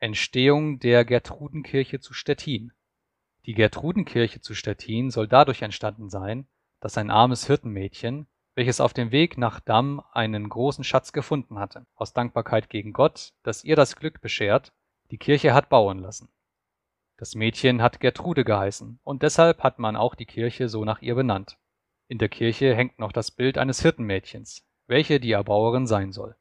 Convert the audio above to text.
Entstehung der Gertrudenkirche zu Stettin Die Gertrudenkirche zu Stettin soll dadurch entstanden sein, dass ein armes Hirtenmädchen, welches auf dem Weg nach Damm einen großen Schatz gefunden hatte, aus Dankbarkeit gegen Gott, dass ihr das Glück beschert, die Kirche hat bauen lassen. Das Mädchen hat Gertrude geheißen, und deshalb hat man auch die Kirche so nach ihr benannt. In der Kirche hängt noch das Bild eines Hirtenmädchens, welche die Erbauerin sein soll